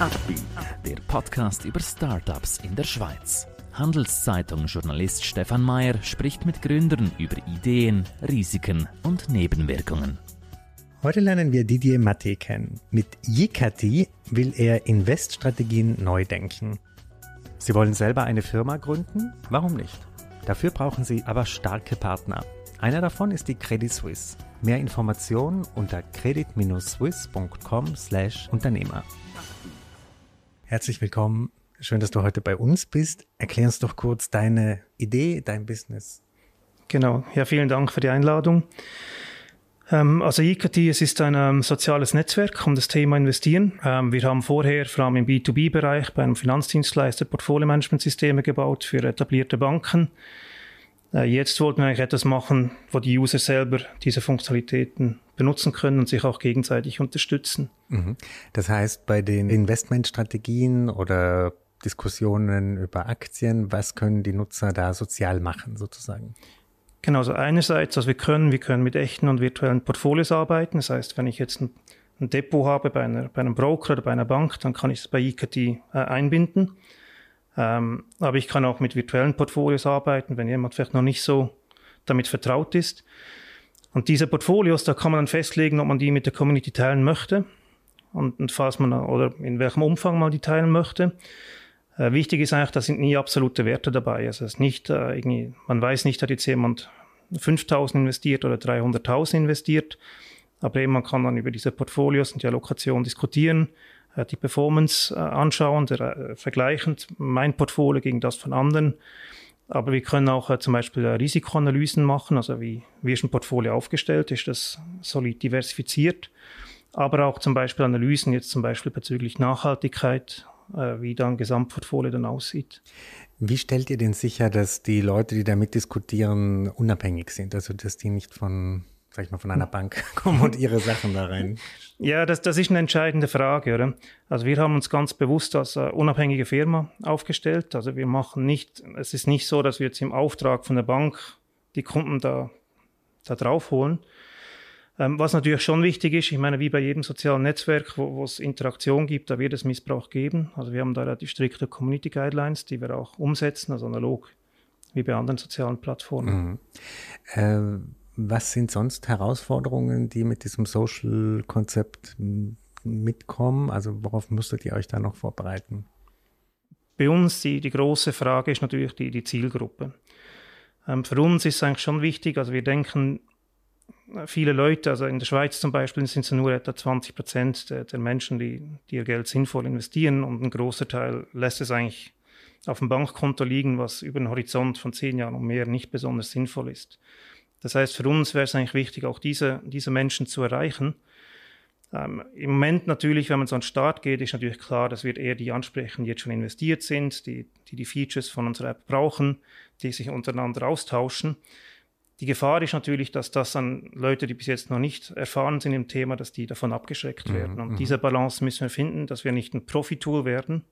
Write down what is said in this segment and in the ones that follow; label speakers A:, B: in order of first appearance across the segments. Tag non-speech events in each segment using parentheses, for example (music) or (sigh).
A: Upbeat, der Podcast über Startups in der Schweiz. Handelszeitung-Journalist Stefan Mayer spricht mit Gründern über Ideen, Risiken und Nebenwirkungen.
B: Heute lernen wir Didier Matte kennen. Mit Yikati will er Investstrategien neu denken. Sie wollen selber eine Firma gründen? Warum nicht? Dafür brauchen Sie aber starke Partner. Einer davon ist die Credit Suisse. Mehr Informationen unter credit-swiss.com/Unternehmer. Herzlich willkommen. Schön, dass du heute bei uns bist. Erklär uns doch kurz deine Idee, dein Business.
C: Genau. Ja, vielen Dank für die Einladung. Ähm, also IKT, es ist ein ähm, soziales Netzwerk um das Thema Investieren. Ähm, wir haben vorher vor allem im B2B-Bereich bei einem Finanzdienstleister Portfolio-Management-Systeme gebaut für etablierte Banken. Äh, jetzt wollten wir eigentlich etwas machen, wo die User selber diese Funktionalitäten benutzen können und sich auch gegenseitig unterstützen.
B: Mhm. Das heißt, bei den Investmentstrategien oder Diskussionen über Aktien, was können die Nutzer da sozial machen sozusagen?
C: Genau, also einerseits, was wir können, wir können mit echten und virtuellen Portfolios arbeiten. Das heißt, wenn ich jetzt ein, ein Depot habe bei, einer, bei einem Broker oder bei einer Bank, dann kann ich es bei IKT äh, einbinden. Ähm, aber ich kann auch mit virtuellen Portfolios arbeiten, wenn jemand vielleicht noch nicht so damit vertraut ist. Und diese Portfolios, da kann man dann festlegen, ob man die mit der Community teilen möchte und, und falls man oder in welchem Umfang man die teilen möchte. Äh, wichtig ist eigentlich, da sind nie absolute Werte dabei. Also es ist nicht äh, irgendwie, man weiß nicht, hat jetzt jemand 5000 investiert oder 300.000 investiert, aber eben man kann dann über diese Portfolios und die Allokation diskutieren äh, die Performance äh, anschauen, der, äh, vergleichend mein Portfolio gegen das von anderen. Aber wir können auch zum Beispiel Risikoanalysen machen, also wie, wie ist ein Portfolio aufgestellt, ist das solid diversifiziert. Aber auch zum Beispiel Analysen jetzt zum Beispiel bezüglich Nachhaltigkeit, wie dann Gesamtportfolio dann aussieht.
B: Wie stellt ihr denn sicher, dass die Leute, die damit diskutieren, unabhängig sind? Also dass die nicht von sag ich mal, von einer Bank (laughs) kommen und ihre Sachen da rein?
C: Ja, das, das ist eine entscheidende Frage, oder? Also wir haben uns ganz bewusst als uh, unabhängige Firma aufgestellt. Also wir machen nicht, es ist nicht so, dass wir jetzt im Auftrag von der Bank die Kunden da, da draufholen. Ähm, was natürlich schon wichtig ist, ich meine, wie bei jedem sozialen Netzwerk, wo, wo es Interaktion gibt, da wird es Missbrauch geben. Also wir haben da die strikte Community Guidelines, die wir auch umsetzen, also analog wie bei anderen sozialen Plattformen. Mhm.
B: Ähm was sind sonst Herausforderungen, die mit diesem Social-Konzept mitkommen? Also worauf müsstet ihr euch da noch vorbereiten?
C: Bei uns die, die große Frage ist natürlich die, die Zielgruppe. Ähm, für uns ist es eigentlich schon wichtig, also wir denken, viele Leute, also in der Schweiz zum Beispiel sind es nur etwa 20 Prozent der, der, Menschen, die, die ihr Geld sinnvoll investieren und ein großer Teil lässt es eigentlich auf dem Bankkonto liegen, was über einen Horizont von zehn Jahren und mehr nicht besonders sinnvoll ist. Das heißt, für uns wäre es eigentlich wichtig, auch diese, diese Menschen zu erreichen. Ähm, Im Moment natürlich, wenn man so an den Start geht, ist natürlich klar, dass wir eher die ansprechen, die jetzt schon investiert sind, die, die die Features von unserer App brauchen, die sich untereinander austauschen. Die Gefahr ist natürlich, dass das an Leute, die bis jetzt noch nicht erfahren sind im Thema, dass die davon abgeschreckt mhm, werden. Und mhm. diese Balance müssen wir finden, dass wir nicht ein Profitool werden,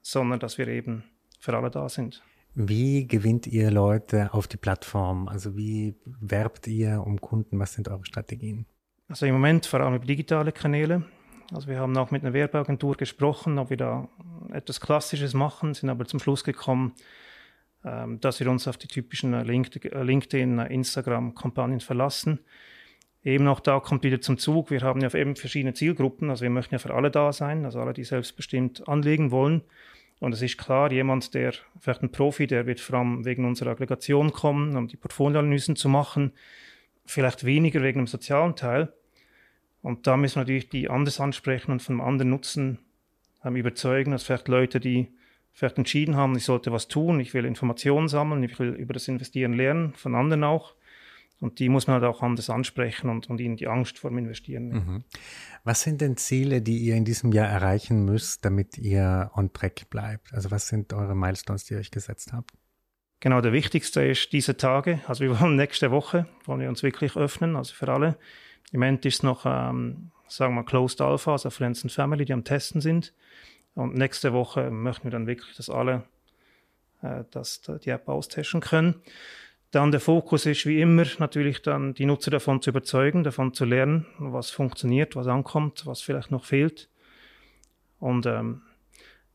C: sondern dass wir eben für alle da sind.
B: Wie gewinnt ihr Leute auf die Plattform? Also wie werbt ihr um Kunden? Was sind eure Strategien?
C: Also im Moment vor allem über digitale Kanäle. Also wir haben auch mit einer Werbeagentur gesprochen, ob wir da etwas Klassisches machen, sind aber zum Schluss gekommen, ähm, dass wir uns auf die typischen LinkedIn, Instagram-Kampagnen verlassen. Eben auch da kommt wieder zum Zug, wir haben ja eben verschiedene Zielgruppen, also wir möchten ja für alle da sein, also alle, die selbstbestimmt anlegen wollen. Und es ist klar, jemand, der vielleicht ein Profi, der wird vor allem wegen unserer Aggregation kommen, um die Portfolioanalysen zu machen, vielleicht weniger wegen dem sozialen Teil. Und da müssen wir natürlich die anders ansprechen und einem anderen Nutzen ähm, überzeugen, als vielleicht Leute, die vielleicht entschieden haben, ich sollte was tun, ich will Informationen sammeln, ich will über das Investieren lernen, von anderen auch. Und die muss man halt auch anders ansprechen und, und ihnen die Angst vor dem Investieren nehmen. Mhm.
B: Was sind denn Ziele, die ihr in diesem Jahr erreichen müsst, damit ihr on track bleibt? Also was sind eure Milestones, die ihr euch gesetzt habt?
C: Genau, der wichtigste ist diese Tage. Also wir wollen nächste Woche, wollen wir uns wirklich öffnen, also für alle. Im Moment ist noch, ähm, sagen wir, Closed Alpha, also Friends and Family, die am Testen sind. Und nächste Woche möchten wir dann wirklich, dass alle äh, dass die App austesten können. Dann der Fokus ist wie immer natürlich dann die Nutzer davon zu überzeugen, davon zu lernen, was funktioniert, was ankommt, was vielleicht noch fehlt. Und ähm,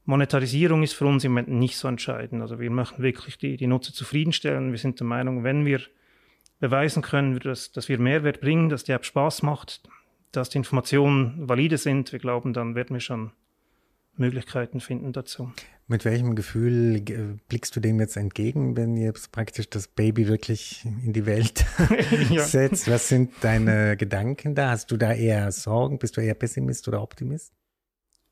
C: Monetarisierung ist für uns im Moment nicht so entscheidend. Also wir möchten wirklich die, die Nutzer zufriedenstellen. Wir sind der Meinung, wenn wir beweisen können, dass, dass wir Mehrwert bringen, dass die App Spaß macht, dass die Informationen valide sind, wir glauben, dann werden wir schon Möglichkeiten finden dazu.
B: Mit welchem Gefühl blickst du dem jetzt entgegen, wenn ihr praktisch das Baby wirklich in die Welt (laughs) setzt? Was sind deine Gedanken da? Hast du da eher Sorgen? Bist du eher Pessimist oder Optimist?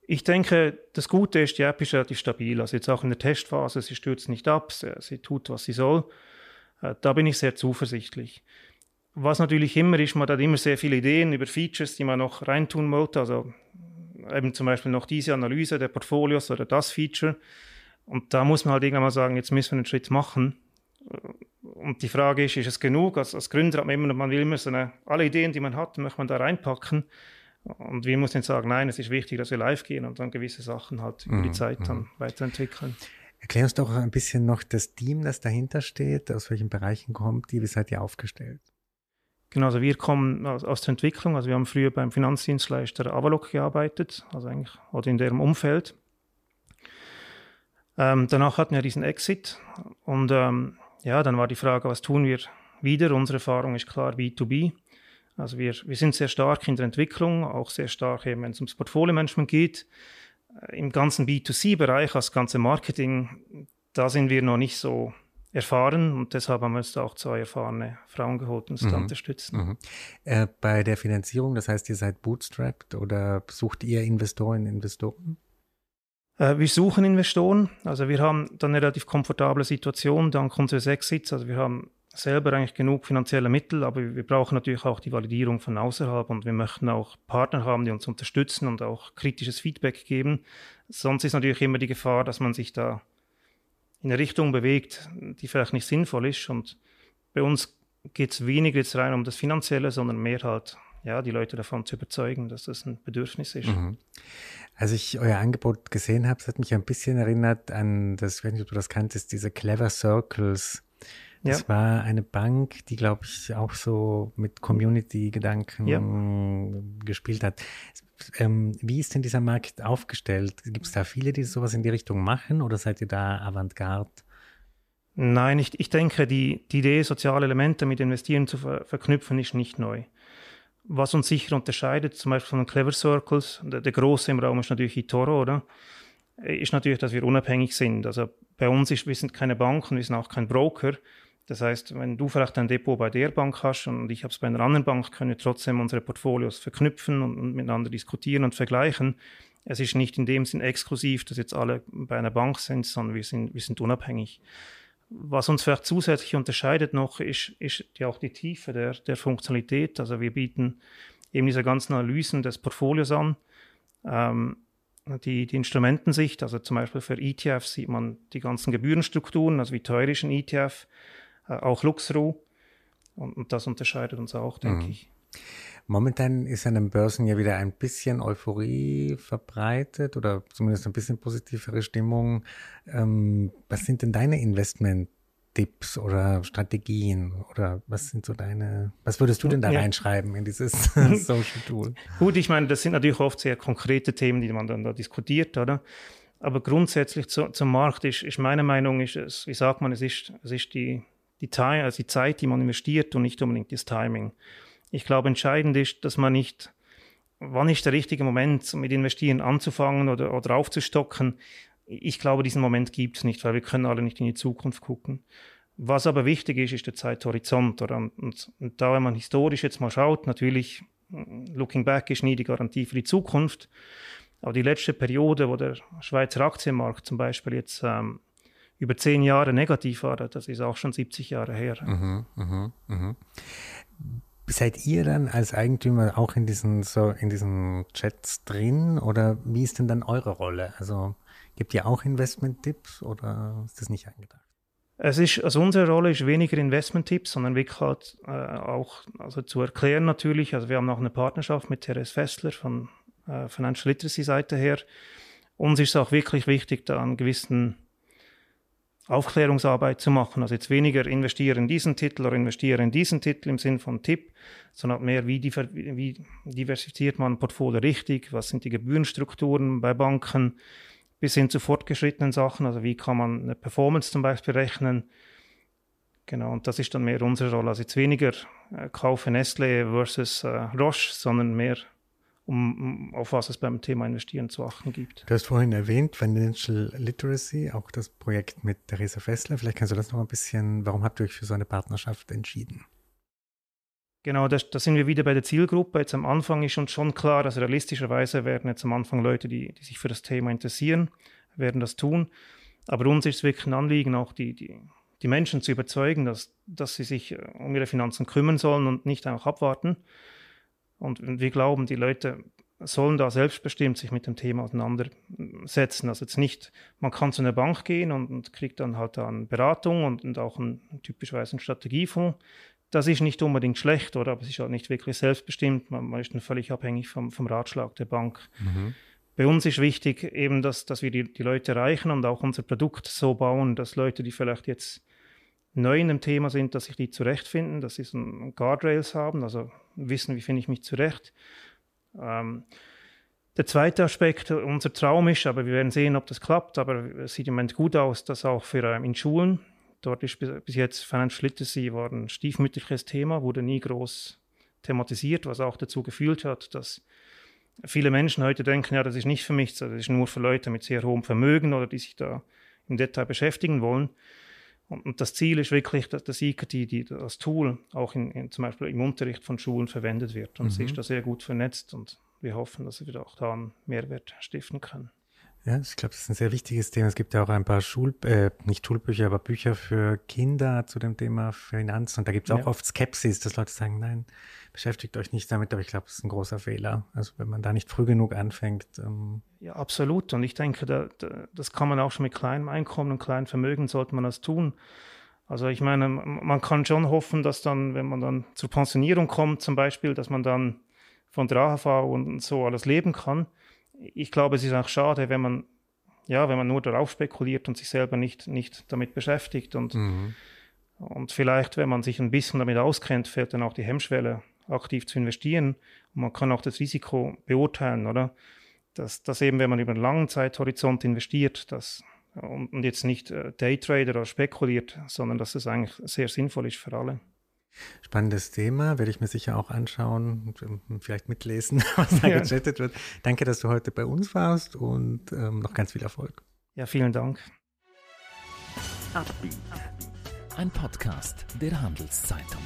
C: Ich denke, das Gute ist, die App ist relativ stabil. Also jetzt auch in der Testphase, sie stürzt nicht ab, sie, sie tut, was sie soll. Äh, da bin ich sehr zuversichtlich. Was natürlich immer ist, man hat immer sehr viele Ideen über Features, die man noch reintun wollte. Also eben zum Beispiel noch diese Analyse der Portfolios oder das Feature. Und da muss man halt irgendwann mal sagen, jetzt müssen wir einen Schritt machen. Und die Frage ist, ist es genug? Als, als Gründer hat man immer, man will immer so eine, alle Ideen, die man hat, möchte man da reinpacken. Und wir müssen jetzt sagen, nein, es ist wichtig, dass wir live gehen und dann gewisse Sachen halt über die mhm, Zeit dann mhm. weiterentwickeln.
B: Erklär uns doch ein bisschen noch das Team, das dahinter steht, aus welchen Bereichen kommt die, wie seid ihr aufgestellt?
C: Genau, also wir kommen aus, der Entwicklung, also wir haben früher beim Finanzdienstleister Avalok gearbeitet, also eigentlich, oder in deren Umfeld. Ähm, danach hatten wir diesen Exit und ähm, ja, dann war die Frage, was tun wir wieder? Unsere Erfahrung ist klar B2B. Also wir, wir sind sehr stark in der Entwicklung, auch sehr stark eben, wenn es ums Portfolio-Management geht. Äh, Im ganzen B2C-Bereich, das ganze Marketing, da sind wir noch nicht so erfahren und deshalb haben wir uns da auch zwei erfahrene Frauen geholt, uns mhm. zu unterstützen. Mhm.
B: Äh, bei der Finanzierung, das heißt, ihr seid bootstrapped oder sucht ihr Investoren, Investoren?
C: Äh, wir suchen Investoren. Also wir haben dann eine relativ komfortable Situation dank unseres Exits. Also wir haben selber eigentlich genug finanzielle Mittel, aber wir brauchen natürlich auch die Validierung von außerhalb und wir möchten auch Partner haben, die uns unterstützen und auch kritisches Feedback geben. Sonst ist natürlich immer die Gefahr, dass man sich da in eine Richtung bewegt, die vielleicht nicht sinnvoll ist. Und bei uns geht es weniger jetzt rein um das Finanzielle, sondern mehr halt, ja, die Leute davon zu überzeugen, dass das ein Bedürfnis ist. Mhm.
B: Als ich euer Angebot gesehen habe, es hat mich ein bisschen erinnert an das, ob du das kanntest, diese Clever Circles das ja. war eine Bank, die, glaube ich, auch so mit Community-Gedanken ja. gespielt hat. Ähm, wie ist denn dieser Markt aufgestellt? Gibt es da viele, die sowas in die Richtung machen oder seid ihr da Avantgarde?
C: Nein, ich, ich denke, die, die Idee, soziale Elemente mit Investieren zu ver verknüpfen, ist nicht neu. Was uns sicher unterscheidet, zum Beispiel von den Clever Circles, der, der große im Raum ist natürlich eToro, oder? Ist natürlich, dass wir unabhängig sind. Also bei uns ist, wir sind keine Bank und wir sind auch kein Broker. Das heißt, wenn du vielleicht ein Depot bei der Bank hast und ich habe es bei einer anderen Bank, können wir trotzdem unsere Portfolios verknüpfen und, und, miteinander diskutieren und vergleichen. Es ist nicht in dem Sinn exklusiv, dass jetzt alle bei einer Bank sind, sondern wir sind, wir sind unabhängig. Was uns vielleicht zusätzlich unterscheidet noch, ist, ist ja auch die Tiefe der, der Funktionalität. Also wir bieten eben diese ganzen Analysen des Portfolios an. Ähm, die, die Instrumentensicht, also zum Beispiel für ETFs sieht man die ganzen Gebührenstrukturen, also wie teuer ist ein ETF auch Luxru. Und, und, das unterscheidet uns auch, denke mhm. ich.
B: Momentan ist an den Börsen ja wieder ein bisschen Euphorie verbreitet oder zumindest ein bisschen positivere Stimmung. Ähm, was sind denn deine Investment-Tipps oder Strategien oder was sind so deine, was würdest du denn da ja. reinschreiben in dieses (laughs) Social Tool?
C: Gut, ich meine, das sind natürlich oft sehr konkrete Themen, die man dann da diskutiert, oder? Aber grundsätzlich zu, zum Markt ist, ist meine Meinung, ist es, wie sagt man, es ist, es ist die, die, also die Zeit, die man investiert und nicht unbedingt das Timing. Ich glaube, entscheidend ist, dass man nicht, wann ist der richtige Moment, mit Investieren anzufangen oder, oder aufzustocken. Ich glaube, diesen Moment gibt es nicht, weil wir können alle nicht in die Zukunft gucken. Was aber wichtig ist, ist der Zeithorizont. Oder? Und, und, und da, wenn man historisch jetzt mal schaut, natürlich, looking back ist nie die Garantie für die Zukunft. Aber die letzte Periode, wo der Schweizer Aktienmarkt zum Beispiel jetzt ähm, über zehn Jahre negativ war. Das ist auch schon 70 Jahre her. Mhm,
B: mh, mh. Seid ihr dann als Eigentümer auch in diesen, so in diesen Chats drin oder wie ist denn dann eure Rolle? Also gibt ihr auch Investment-Tipps oder ist das nicht angedacht?
C: Es ist, also unsere Rolle ist weniger Investment-Tipps, sondern wirklich halt äh, auch also zu erklären natürlich. Also wir haben auch eine Partnerschaft mit Therese Fessler von äh, Financial Literacy Seite her. Uns ist es auch wirklich wichtig, da einen gewissen Aufklärungsarbeit zu machen. Also jetzt weniger investiere in diesen Titel oder investiere in diesen Titel im Sinn von Tipp, sondern mehr, wie, wie diversifiziert man ein Portfolio richtig, was sind die Gebührenstrukturen bei Banken, bis hin zu fortgeschrittenen Sachen, also wie kann man eine Performance zum Beispiel rechnen. Genau, und das ist dann mehr unsere Rolle. Also jetzt weniger äh, kaufe Nestle versus äh, Roche, sondern mehr um, auf was es beim Thema Investieren zu achten gibt.
B: Du hast vorhin erwähnt, Financial Literacy, auch das Projekt mit Theresa Fessler. Vielleicht kannst du das noch ein bisschen, warum habt ihr euch für so eine Partnerschaft entschieden?
C: Genau, da, da sind wir wieder bei der Zielgruppe. Jetzt am Anfang ist uns schon klar, dass realistischerweise werden jetzt am Anfang Leute, die, die sich für das Thema interessieren, werden das tun. Aber uns ist es wirklich ein Anliegen, auch die, die, die Menschen zu überzeugen, dass, dass sie sich äh, um ihre Finanzen kümmern sollen und nicht einfach abwarten. Und wir glauben, die Leute sollen da selbstbestimmt sich mit dem Thema auseinandersetzen. Also jetzt nicht, man kann zu einer Bank gehen und, und kriegt dann halt dann Beratung und, und auch ein, typischweise einen Strategiefonds. Das ist nicht unbedingt schlecht, oder? Aber es ist halt nicht wirklich selbstbestimmt. Man, man ist dann völlig abhängig vom, vom Ratschlag der Bank. Mhm. Bei uns ist wichtig eben, dass, dass wir die, die Leute erreichen und auch unser Produkt so bauen, dass Leute, die vielleicht jetzt neu in dem Thema sind, dass sich die zurechtfinden, dass sie so Guardrails haben, also wissen, wie finde ich mich zurecht. Ähm, der zweite Aspekt, unser Traum ist, aber wir werden sehen, ob das klappt, aber es sieht im Moment gut aus, dass auch für ähm, in Schulen, dort ist bis, bis jetzt Financial Literacy war ein stiefmütterliches Thema, wurde nie groß thematisiert, was auch dazu geführt hat, dass viele Menschen heute denken, ja, das ist nicht für mich, das ist nur für Leute mit sehr hohem Vermögen oder die sich da im Detail beschäftigen wollen. Und, das Ziel ist wirklich, dass das IKT, die, das Tool, auch in, in, zum Beispiel im Unterricht von Schulen verwendet wird. Und mhm. sie ist da sehr gut vernetzt und wir hoffen, dass wir auch da einen Mehrwert stiften können.
B: Ja, ich glaube, das ist ein sehr wichtiges Thema. Es gibt ja auch ein paar Schul, äh, nicht Schulbücher, aber Bücher für Kinder zu dem Thema Finanzen. Und da gibt es auch ja. oft Skepsis, dass Leute sagen, nein, beschäftigt euch nicht damit. Aber ich glaube, das ist ein großer Fehler. Also wenn man da nicht früh genug anfängt. Ähm
C: ja, absolut. Und ich denke, da, da, das kann man auch schon mit kleinem Einkommen und kleinem Vermögen sollte man das tun. Also ich meine, man kann schon hoffen, dass dann, wenn man dann zur Pensionierung kommt, zum Beispiel, dass man dann von der AHV und so alles leben kann ich glaube, es ist auch schade, wenn man, ja, wenn man nur darauf spekuliert und sich selber nicht, nicht damit beschäftigt. Und, mhm. und vielleicht, wenn man sich ein bisschen damit auskennt, fällt dann auch die Hemmschwelle, aktiv zu investieren. Und man kann auch das Risiko beurteilen, oder? Dass, dass eben, wenn man über einen langen Zeithorizont investiert, dass, und, und jetzt nicht äh, Daytrader oder spekuliert, sondern dass es eigentlich sehr sinnvoll ist für alle.
B: Spannendes Thema, werde ich mir sicher auch anschauen und vielleicht mitlesen, (laughs) was da ja. gechattet wird. Danke, dass du heute bei uns warst und ähm, noch ganz viel Erfolg.
C: Ja, vielen Dank.
A: Ein Podcast der Handelszeitung.